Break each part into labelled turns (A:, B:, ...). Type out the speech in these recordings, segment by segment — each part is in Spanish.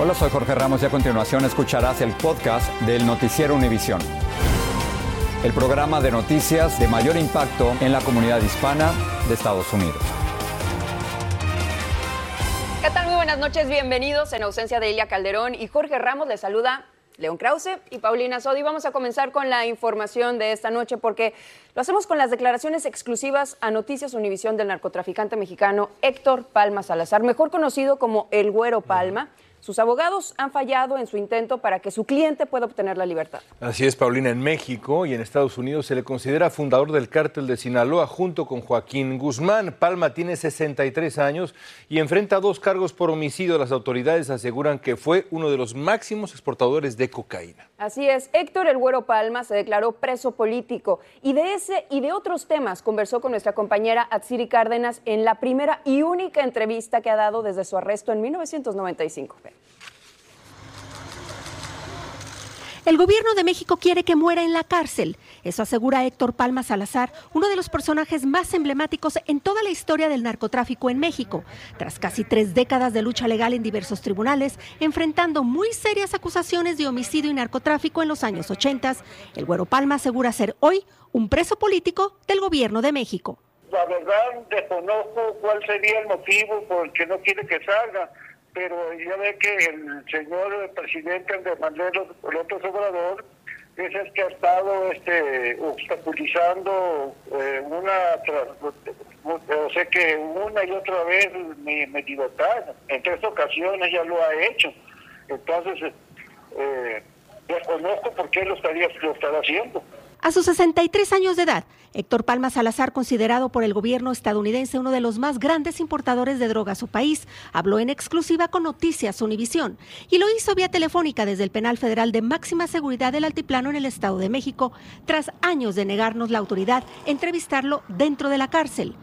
A: Hola, soy Jorge Ramos y a continuación escucharás el podcast del Noticiero Univisión. El programa de noticias de mayor impacto en la comunidad hispana de Estados Unidos.
B: ¿Qué tal? Muy buenas noches, bienvenidos. En ausencia de Elia Calderón y Jorge Ramos les saluda León Krause y Paulina Sodi. Vamos a comenzar con la información de esta noche porque lo hacemos con las declaraciones exclusivas a Noticias Univisión del narcotraficante mexicano Héctor Palma Salazar, mejor conocido como El Güero Palma. Sus abogados han fallado en su intento para que su cliente pueda obtener la libertad.
C: Así es, Paulina. En México y en Estados Unidos se le considera fundador del cártel de Sinaloa junto con Joaquín Guzmán. Palma tiene 63 años y enfrenta dos cargos por homicidio. Las autoridades aseguran que fue uno de los máximos exportadores de cocaína.
B: Así es, Héctor El Güero Palma se declaró preso político y de ese y de otros temas conversó con nuestra compañera Atsiri Cárdenas en la primera y única entrevista que ha dado desde su arresto en 1995.
D: El gobierno de México quiere que muera en la cárcel. Eso asegura Héctor Palma Salazar, uno de los personajes más emblemáticos en toda la historia del narcotráfico en México. Tras casi tres décadas de lucha legal en diversos tribunales, enfrentando muy serias acusaciones de homicidio y narcotráfico en los años 80, el Güero Palma asegura ser hoy un preso político del gobierno de México.
E: La verdad, desconozco cuál sería el motivo por el que no quiere que salga pero ya ve que el señor presidente Andrés Manuel López Obrador es el que ha estado este, obstaculizando eh, una, o sea que una y otra vez mi, libertad, en tres ocasiones ya lo ha hecho, entonces eh, desconozco por qué lo estaría lo estará haciendo.
D: A sus 63 años de edad, Héctor Palma Salazar, considerado por el gobierno estadounidense uno de los más grandes importadores de droga a su país, habló en exclusiva con Noticias Univisión y lo hizo vía telefónica desde el penal federal de máxima seguridad del Altiplano en el Estado de México, tras años de negarnos la autoridad entrevistarlo dentro de la cárcel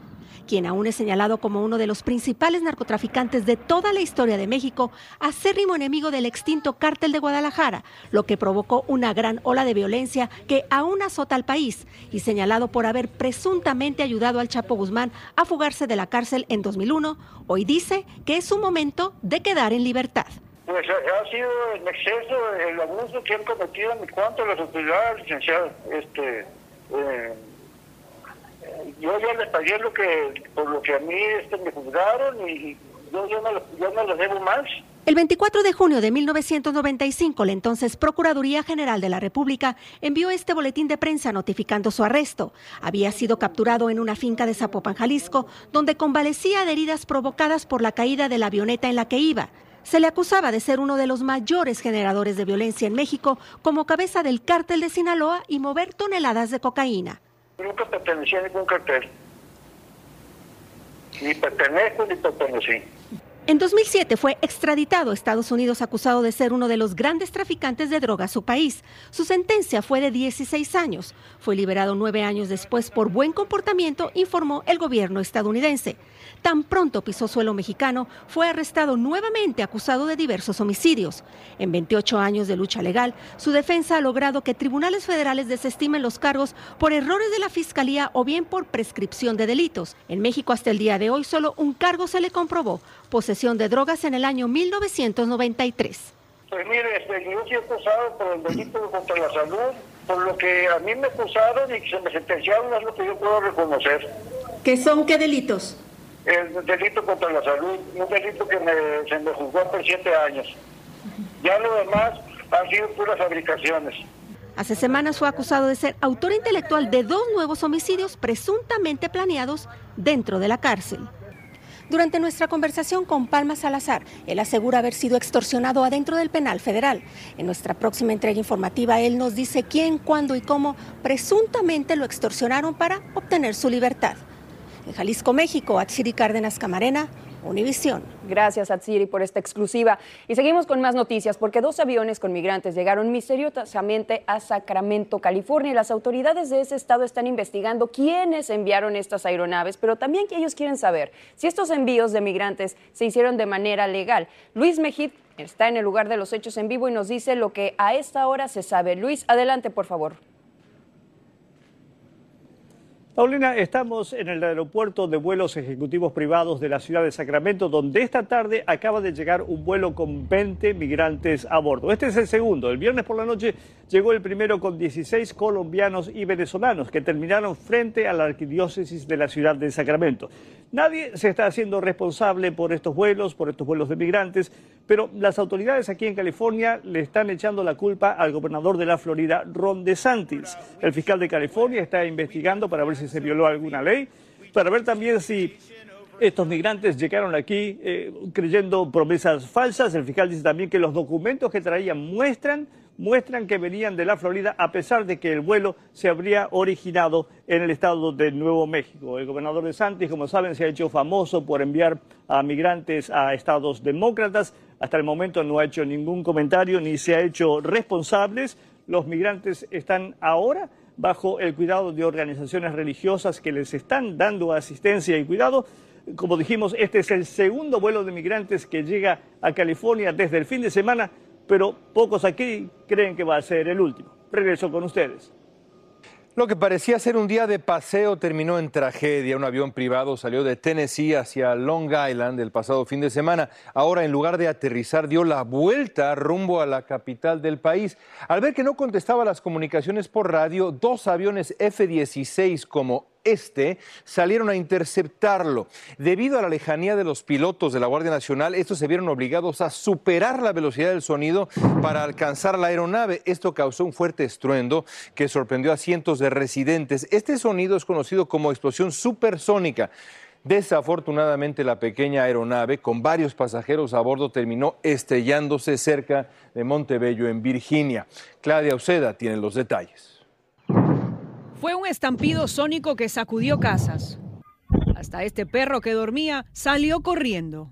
D: quien aún es señalado como uno de los principales narcotraficantes de toda la historia de México, acérrimo enemigo del extinto cártel de Guadalajara, lo que provocó una gran ola de violencia que aún azota al país y señalado por haber presuntamente ayudado al Chapo Guzmán a fugarse de la cárcel en 2001, hoy dice que es su momento de quedar en libertad.
E: Pues ha sido en exceso el abuso que han cometido en cuanto a las autoridades, licenciado. Este, eh, yo ya les pagué lo que por lo que a mí este, me juzgaron y yo, no, yo no debo más.
D: El 24 de junio de 1995, la entonces Procuraduría General de la República envió este boletín de prensa notificando su arresto. Había sido capturado en una finca de Zapopan, Jalisco, donde convalecía de heridas provocadas por la caída de la avioneta en la que iba. Se le acusaba de ser uno de los mayores generadores de violencia en México como cabeza del cártel de Sinaloa y mover toneladas de cocaína.
E: Nunca pertenecía a ningún cartel. Ni pertenezco ni pertenecí.
D: En 2007 fue extraditado a Estados Unidos acusado de ser uno de los grandes traficantes de droga a su país. Su sentencia fue de 16 años. Fue liberado nueve años después por buen comportamiento, informó el gobierno estadounidense. Tan pronto pisó suelo mexicano, fue arrestado nuevamente acusado de diversos homicidios. En 28 años de lucha legal, su defensa ha logrado que tribunales federales desestimen los cargos por errores de la Fiscalía o bien por prescripción de delitos. En México hasta el día de hoy solo un cargo se le comprobó, de drogas en el año 1993.
E: Pues mire, este, yo soy acusado por el delito contra la salud, por lo que a mí me acusaron y que se me sentenciaron es lo que yo puedo reconocer.
D: ¿Qué son qué delitos?
E: El delito contra la salud, un delito que me, se me juzgó por siete años. Ya lo demás han sido puras fabricaciones.
D: Hace semanas fue acusado de ser autor intelectual de dos nuevos homicidios presuntamente planeados dentro de la cárcel. Durante nuestra conversación con Palma Salazar, él asegura haber sido extorsionado adentro del penal federal. En nuestra próxima entrega informativa, él nos dice quién, cuándo y cómo presuntamente lo extorsionaron para obtener su libertad. En Jalisco, México, Atsiri Cárdenas Camarena, Univisión.
B: Gracias, Atsiri, por esta exclusiva. Y seguimos con más noticias, porque dos aviones con migrantes llegaron misteriosamente a Sacramento, California, y las autoridades de ese estado están investigando quiénes enviaron estas aeronaves, pero también que ellos quieren saber si estos envíos de migrantes se hicieron de manera legal. Luis Mejid está en el lugar de los hechos en vivo y nos dice lo que a esta hora se sabe. Luis, adelante, por favor.
F: Paulina, estamos en el aeropuerto de vuelos ejecutivos privados de la ciudad de Sacramento, donde esta tarde acaba de llegar un vuelo con 20 migrantes a bordo. Este es el segundo. El viernes por la noche llegó el primero con 16 colombianos y venezolanos que terminaron frente a la arquidiócesis de la ciudad de Sacramento. Nadie se está haciendo responsable por estos vuelos, por estos vuelos de migrantes, pero las autoridades aquí en California le están echando la culpa al gobernador de la Florida, Ron DeSantis. El fiscal de California está investigando para ver si se violó alguna ley, para ver también si estos migrantes llegaron aquí eh, creyendo promesas falsas. El fiscal dice también que los documentos que traían muestran muestran que venían de la Florida a pesar de que el vuelo se habría originado en el estado de Nuevo México. El gobernador de Santis, como saben, se ha hecho famoso por enviar a migrantes a estados demócratas. Hasta el momento no ha hecho ningún comentario ni se ha hecho responsables. Los migrantes están ahora bajo el cuidado de organizaciones religiosas que les están dando asistencia y cuidado. Como dijimos, este es el segundo vuelo de migrantes que llega a California desde el fin de semana pero pocos aquí creen que va a ser el último. Regreso con ustedes.
C: Lo que parecía ser un día de paseo terminó en tragedia. Un avión privado salió de Tennessee hacia Long Island el pasado fin de semana. Ahora, en lugar de aterrizar, dio la vuelta rumbo a la capital del país. Al ver que no contestaba las comunicaciones por radio, dos aviones F-16 como este salieron a interceptarlo. Debido a la lejanía de los pilotos de la Guardia Nacional, estos se vieron obligados a superar la velocidad del sonido para alcanzar la aeronave. Esto causó un fuerte estruendo que sorprendió a cientos de residentes. Este sonido es conocido como explosión supersónica. Desafortunadamente la pequeña aeronave con varios pasajeros a bordo terminó estrellándose cerca de Montebello en Virginia. Claudia Uceda tiene los detalles.
G: Fue un estampido sónico que sacudió casas. Hasta este perro que dormía salió corriendo.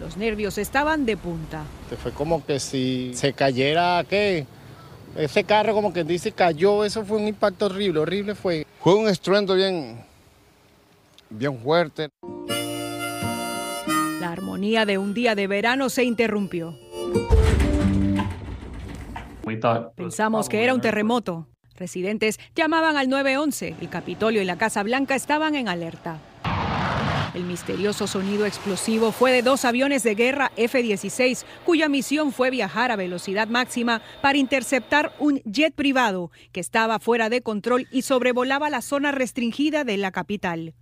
G: Los nervios estaban de punta.
H: Fue como que si se cayera, ¿qué? Ese carro como que dice cayó, eso fue un impacto horrible, horrible fue. Fue un estruendo bien, bien fuerte.
G: La armonía de un día de verano se interrumpió. Pensamos que era un terremoto. Residentes llamaban al 911. El Capitolio y la Casa Blanca estaban en alerta. El misterioso sonido explosivo fue de dos aviones de guerra F-16, cuya misión fue viajar a velocidad máxima para interceptar un jet privado que estaba fuera de control y sobrevolaba la zona restringida de la capital.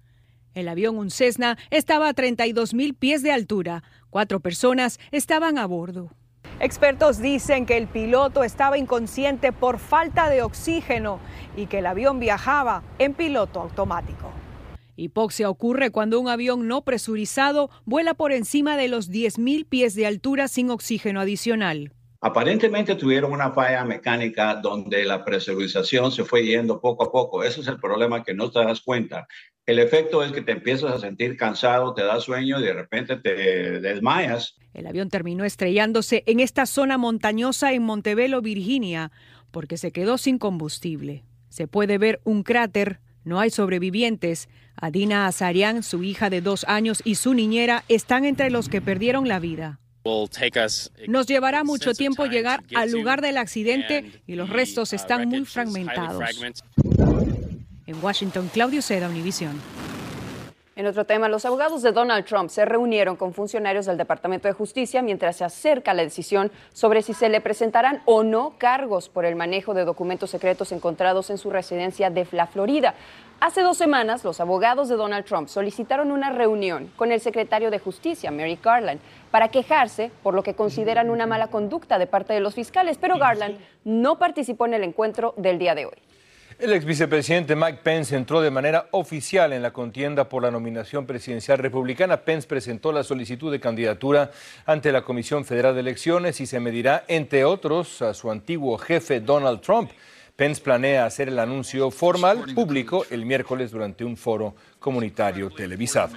G: El avión, un Cessna, estaba a 32 mil pies de altura. Cuatro personas estaban a bordo. Expertos dicen que el piloto estaba inconsciente por falta de oxígeno y que el avión viajaba en piloto automático. Hipoxia ocurre cuando un avión no presurizado vuela por encima de los 10.000 pies de altura sin oxígeno adicional.
I: Aparentemente tuvieron una falla mecánica donde la presurización se fue yendo poco a poco. Ese es el problema que no te das cuenta. El efecto es que te empiezas a sentir cansado, te da sueño y de repente te desmayas.
G: El avión terminó estrellándose en esta zona montañosa en Montebello, Virginia, porque se quedó sin combustible. Se puede ver un cráter, no hay sobrevivientes. Adina Azarian, su hija de dos años y su niñera están entre los que perdieron la vida. Nos llevará mucho tiempo llegar al lugar del accidente y los restos están muy fragmentados. En Washington, Claudio Seda, Univision.
B: En otro tema, los abogados de Donald Trump se reunieron con funcionarios del Departamento de Justicia mientras se acerca la decisión sobre si se le presentarán o no cargos por el manejo de documentos secretos encontrados en su residencia de la Florida. Hace dos semanas, los abogados de Donald Trump solicitaron una reunión con el secretario de Justicia, Mary Garland, para quejarse por lo que consideran una mala conducta de parte de los fiscales, pero Garland no participó en el encuentro del día de hoy.
C: El ex vicepresidente Mike Pence entró de manera oficial en la contienda por la nominación presidencial republicana. Pence presentó la solicitud de candidatura ante la Comisión Federal de Elecciones y se medirá, entre otros, a su antiguo jefe Donald Trump. Pence planea hacer el anuncio formal público el miércoles durante un foro comunitario televisado.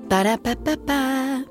J: Ba-da-ba-ba-ba.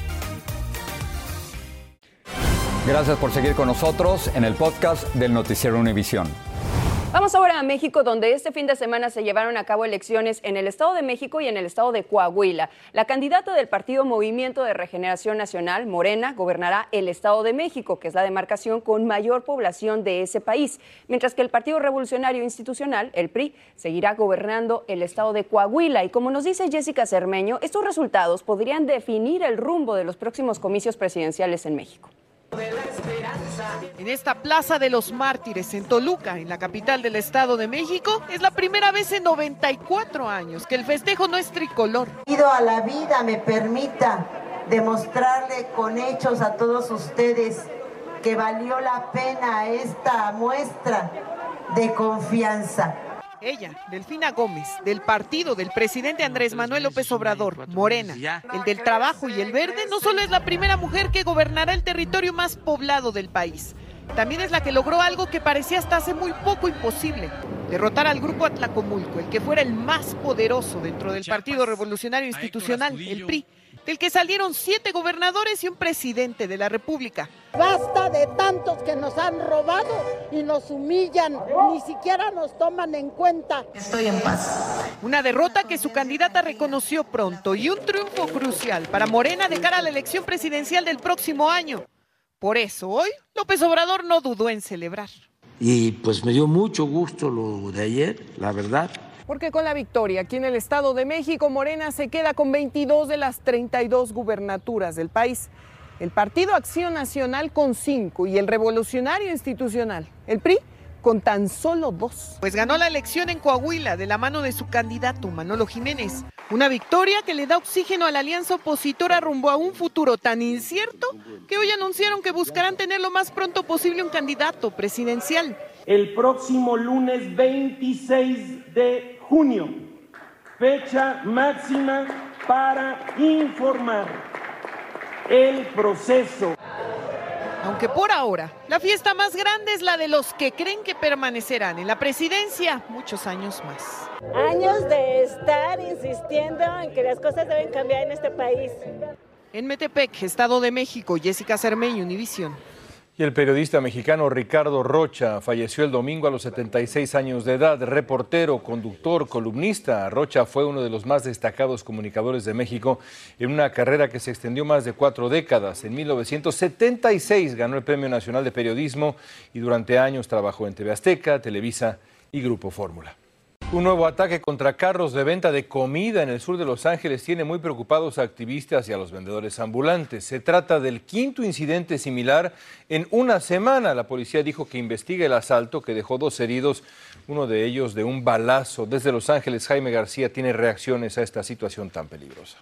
A: Gracias por seguir con nosotros en el podcast del Noticiero Univisión.
B: Vamos ahora a México, donde este fin de semana se llevaron a cabo elecciones en el Estado de México y en el Estado de Coahuila. La candidata del partido Movimiento de Regeneración Nacional, Morena, gobernará el Estado de México, que es la demarcación con mayor población de ese país, mientras que el Partido Revolucionario Institucional, el PRI, seguirá gobernando el Estado de Coahuila. Y como nos dice Jessica Cermeño, estos resultados podrían definir el rumbo de los próximos comicios presidenciales en México.
K: En esta Plaza de los Mártires, en Toluca, en la capital del Estado de México, es la primera vez en 94 años que el festejo no es tricolor.
L: Pido a la vida me permita demostrarle con hechos a todos ustedes que valió la pena esta muestra de confianza.
K: Ella, Delfina Gómez, del partido del presidente Andrés Manuel López Obrador, Morena, el del Trabajo y el Verde, no solo es la primera mujer que gobernará el territorio más poblado del país, también es la que logró algo que parecía hasta hace muy poco imposible, derrotar al grupo Atlacomulco, el que fuera el más poderoso dentro del Partido Revolucionario Institucional, el PRI del que salieron siete gobernadores y un presidente de la República.
M: Basta de tantos que nos han robado y nos humillan, ni siquiera nos toman en cuenta.
L: Estoy en paz.
K: Una derrota que su candidata reconoció pronto y un triunfo crucial para Morena de cara a la elección presidencial del próximo año. Por eso hoy López Obrador no dudó en celebrar.
N: Y pues me dio mucho gusto lo de ayer, la verdad
K: Porque con la victoria aquí en el Estado de México, Morena se queda con 22 de las 32 gubernaturas del país. El Partido Acción Nacional con 5 y el Revolucionario Institucional, el PRI, con tan solo dos. Pues ganó la elección en Coahuila de la mano de su candidato Manolo Jiménez. Una victoria que le da oxígeno a la alianza opositora rumbo a un futuro tan incierto que hoy anunciaron que buscarán tener lo más pronto posible un candidato presidencial.
N: El próximo lunes 26 de junio, fecha máxima para informar el proceso
K: aunque por ahora la fiesta más grande es la de los que creen que permanecerán en la presidencia muchos años más.
O: Años de estar insistiendo en que las cosas deben cambiar en este país.
K: En Metepec, Estado de México, Jessica Cermeño, Univisión.
C: Y el periodista mexicano Ricardo Rocha falleció el domingo a los 76 años de edad. Reportero, conductor, columnista, Rocha fue uno de los más destacados comunicadores de México en una carrera que se extendió más de cuatro décadas. En 1976 ganó el Premio Nacional de Periodismo y durante años trabajó en TV Azteca, Televisa y Grupo Fórmula. Un nuevo ataque contra carros de venta de comida en el sur de Los Ángeles tiene muy preocupados a activistas y a los vendedores ambulantes. Se trata del quinto incidente similar en una semana. La policía dijo que investiga el asalto que dejó dos heridos, uno de ellos de un balazo. Desde Los Ángeles, Jaime García tiene reacciones a esta situación tan peligrosa.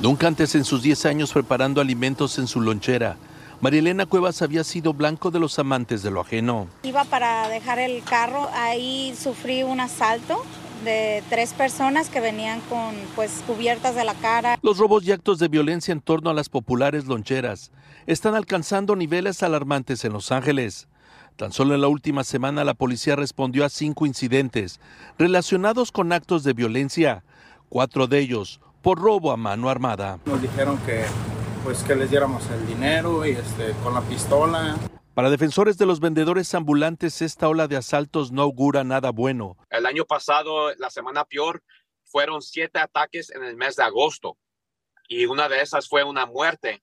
P: Nunca antes en sus 10 años preparando alimentos en su lonchera Marielena Cuevas había sido blanco de los amantes de lo ajeno.
Q: Iba para dejar el carro, ahí sufrí un asalto de tres personas que venían con pues cubiertas de la cara.
P: Los robos y actos de violencia en torno a las populares loncheras están alcanzando niveles alarmantes en Los Ángeles. Tan solo en la última semana la policía respondió a cinco incidentes relacionados con actos de violencia, cuatro de ellos por robo a mano armada.
R: Nos dijeron que pues que les diéramos el dinero y este, con la pistola.
P: Para defensores de los vendedores ambulantes, esta ola de asaltos no augura nada bueno.
S: El año pasado, la semana peor, fueron siete ataques en el mes de agosto y una de esas fue una muerte.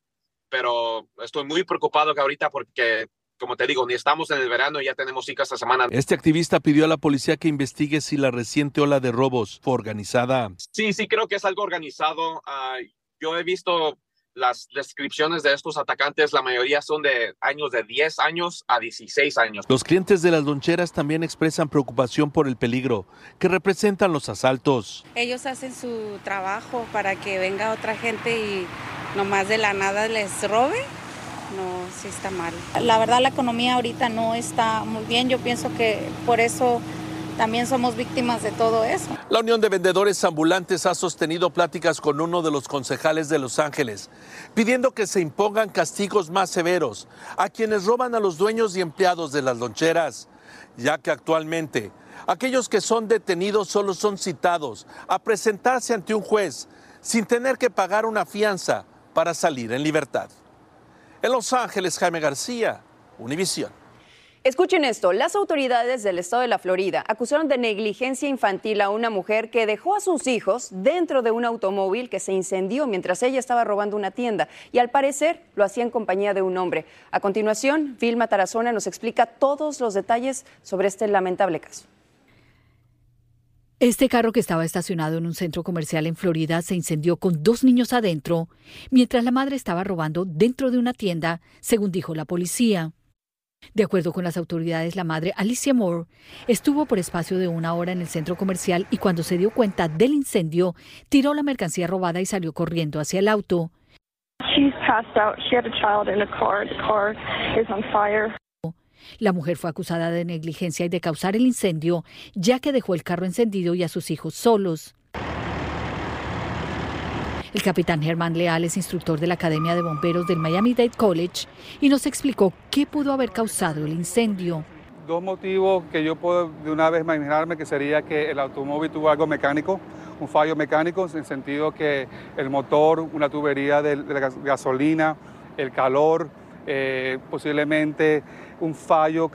S: Pero estoy muy preocupado que ahorita porque como te digo, ni estamos en el verano y ya tenemos cicas esta semana.
P: Este activista pidió a la policía que investigue si la reciente ola de robos fue organizada.
S: Sí, sí, creo que es algo organizado. Ah, yo he visto las descripciones de estos atacantes, la mayoría son de años de 10 años a 16 años.
P: Los clientes de las loncheras también expresan preocupación por el peligro que representan los asaltos.
Q: Ellos hacen su trabajo para que venga otra gente y nomás de la nada les robe. No, sí está mal. La verdad la economía ahorita no está muy bien. Yo pienso que por eso también somos víctimas de todo eso.
P: La Unión de Vendedores Ambulantes ha sostenido pláticas con uno de los concejales de Los Ángeles, pidiendo que se impongan castigos más severos a quienes roban a los dueños y empleados de las loncheras, ya que actualmente aquellos que son detenidos solo son citados a presentarse ante un juez sin tener que pagar una fianza para salir en libertad. En Los Ángeles, Jaime García, Univisión.
B: Escuchen esto, las autoridades del estado de la Florida acusaron de negligencia infantil a una mujer que dejó a sus hijos dentro de un automóvil que se incendió mientras ella estaba robando una tienda y al parecer lo hacía en compañía de un hombre. A continuación, Vilma Tarazona nos explica todos los detalles sobre este lamentable caso.
T: Este carro que estaba estacionado en un centro comercial en Florida se incendió con dos niños adentro, mientras la madre estaba robando dentro de una tienda, según dijo la policía. De acuerdo con las autoridades, la madre Alicia Moore estuvo por espacio de una hora en el centro comercial y cuando se dio cuenta del incendio, tiró la mercancía robada y salió corriendo hacia el auto. La mujer fue acusada de negligencia y de causar el incendio, ya que dejó el carro encendido y a sus hijos solos. El capitán Germán Leal es instructor de la Academia de Bomberos del Miami-Dade College y nos explicó qué pudo haber causado el incendio.
U: Dos motivos que yo puedo de una vez imaginarme que sería que el automóvil tuvo algo mecánico, un fallo mecánico, en el sentido que el motor, una tubería de, la gasolina, el calor, eh, posiblemente un fallo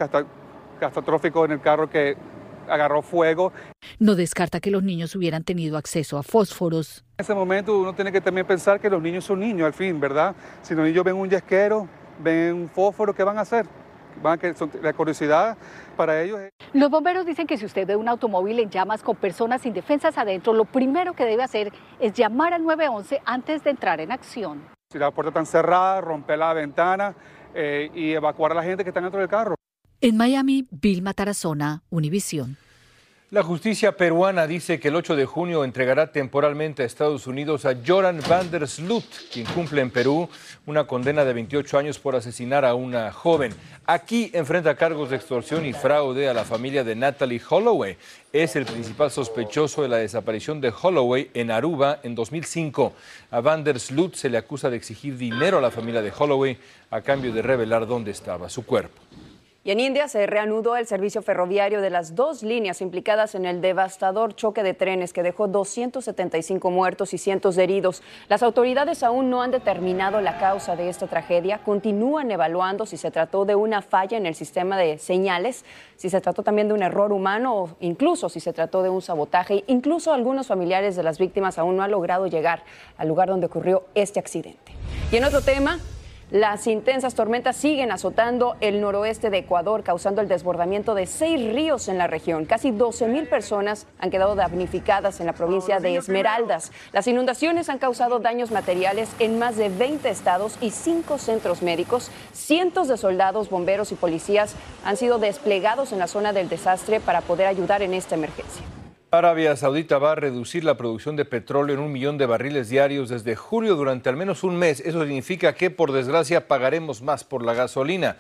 U: catastrófico en el carro que agarró fuego.
T: No descarta que los niños hubieran tenido acceso a fósforos.
U: En ese momento uno tiene que también pensar que los niños son niños al fin, ¿verdad? Si los niños ven un yesquero, ven un fósforo, ¿qué van a hacer? van a la curiosidad para ellos.
T: Los bomberos dicen que si usted ve un automóvil en llamas con personas indefensas adentro, lo primero que debe hacer es llamar al 911 antes de entrar en acción.
U: Si la puerta está cerrada, romper la ventana eh, y evacuar a la gente que está dentro del carro.
T: En Miami, Bill Matarazona, Univisión.
C: La justicia peruana dice que el 8 de junio entregará temporalmente a Estados Unidos a Joran van der Sloot, quien cumple en Perú una condena de 28 años por asesinar a una joven. Aquí enfrenta cargos de extorsión y fraude a la familia de Natalie Holloway. Es el principal sospechoso de la desaparición de Holloway en Aruba en 2005. A van der Sloot se le acusa de exigir dinero a la familia de Holloway a cambio de revelar dónde estaba su cuerpo.
B: Y en India se reanudó el servicio ferroviario de las dos líneas implicadas en el devastador choque de trenes que dejó 275 muertos y cientos de heridos. Las autoridades aún no han determinado la causa de esta tragedia. Continúan evaluando si se trató de una falla en el sistema de señales, si se trató también de un error humano o incluso si se trató de un sabotaje. Incluso algunos familiares de las víctimas aún no han logrado llegar al lugar donde ocurrió este accidente. Y en otro tema, las intensas tormentas siguen azotando el noroeste de Ecuador, causando el desbordamiento de seis ríos en la región. Casi 12 mil personas han quedado damnificadas en la provincia de Esmeraldas. Las inundaciones han causado daños materiales en más de 20 estados y cinco centros médicos. Cientos de soldados, bomberos y policías han sido desplegados en la zona del desastre para poder ayudar en esta emergencia.
C: Arabia Saudita va a reducir la producción de petróleo en un millón de barriles diarios desde julio durante al menos un mes. Eso significa que, por desgracia, pagaremos más por la gasolina.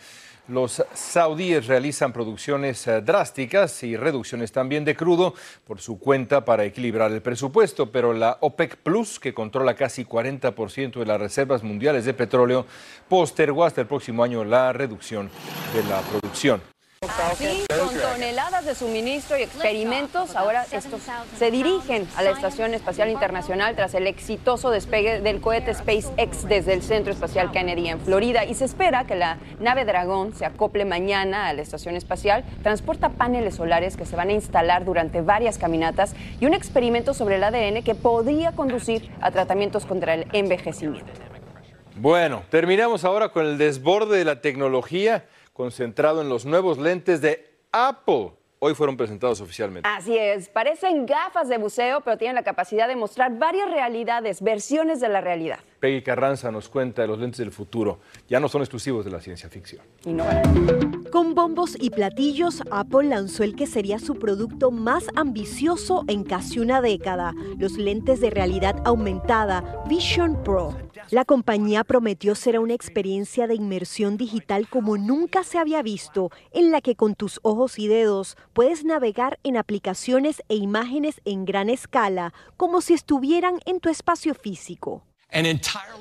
C: Los saudíes realizan producciones eh, drásticas y reducciones también de crudo por su cuenta para equilibrar el presupuesto, pero la OPEC Plus, que controla casi 40% de las reservas mundiales de petróleo, postergó hasta el próximo año la reducción de la producción.
B: Así, con toneladas de suministro y experimentos, ahora estos se dirigen a la Estación Espacial Internacional tras el exitoso despegue del cohete SpaceX desde el Centro Espacial Kennedy en Florida. Y se espera que la nave Dragón se acople mañana a la Estación Espacial. Transporta paneles solares que se van a instalar durante varias caminatas y un experimento sobre el ADN que podría conducir a tratamientos contra el envejecimiento.
C: Bueno, terminamos ahora con el desborde de la tecnología concentrado en los nuevos lentes de Apple. Hoy fueron presentados oficialmente.
B: Así es, parecen gafas de buceo, pero tienen la capacidad de mostrar varias realidades, versiones de la realidad.
C: Peggy Carranza nos cuenta de los lentes del futuro. Ya no son exclusivos de la ciencia ficción.
V: Con bombos y platillos, Apple lanzó el que sería su producto más ambicioso en casi una década, los lentes de realidad aumentada Vision Pro. La compañía prometió ser una experiencia de inmersión digital como nunca se había visto, en la que con tus ojos y dedos puedes navegar en aplicaciones e imágenes en gran escala, como si estuvieran en tu espacio físico.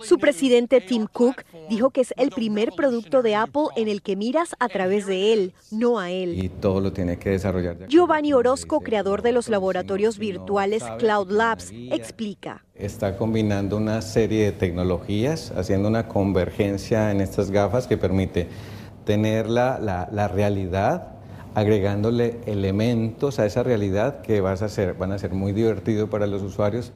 V: Su presidente Tim Cook dijo que es el primer producto de Apple en el que miras a través de él, no a él.
W: Y todo lo tiene que desarrollar.
V: Giovanni Orozco, creador de los laboratorios virtuales Cloud Labs, explica.
W: Está combinando una serie de tecnologías, haciendo una convergencia en estas gafas que permite tener la, la, la realidad agregándole elementos a esa realidad que vas a hacer, van a ser muy divertidos para los usuarios.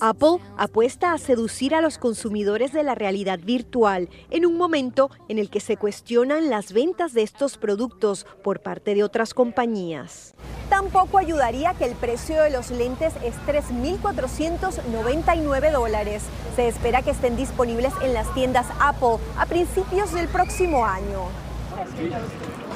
V: Apple apuesta a seducir a los consumidores de la realidad virtual en un momento en el que se cuestionan las ventas de estos productos por parte de otras compañías. Tampoco ayudaría que el precio de los lentes es 3.499 dólares. Se espera que estén disponibles en las tiendas Apple a principios del próximo año.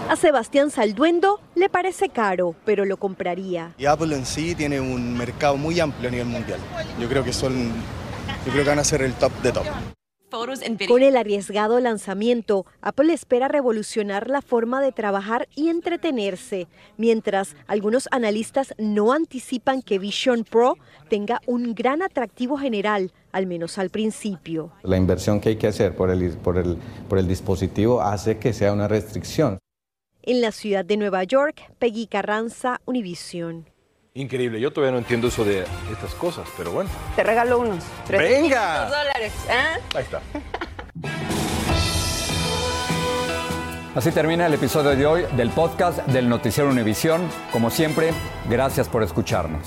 V: A Sebastián Salduendo le parece caro, pero lo compraría.
X: Y Apple en sí tiene un mercado muy amplio a nivel mundial. Yo creo que son, yo creo que van a ser el top de top.
V: Con el arriesgado lanzamiento, Apple espera revolucionar la forma de trabajar y entretenerse, mientras algunos analistas no anticipan que Vision Pro tenga un gran atractivo general, al menos al principio.
W: La inversión que hay que hacer por el, por el, por el dispositivo hace que sea una restricción.
V: En la ciudad de Nueva York, Peggy Carranza, Univision.
C: Increíble, yo todavía no entiendo eso de estas cosas, pero bueno.
B: Te regalo unos.
C: ¡Venga!
B: dólares. ¿eh?
C: Ahí está.
A: Así termina el episodio de hoy del podcast del Noticiero Univisión. Como siempre, gracias por escucharnos.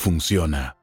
Y: funciona.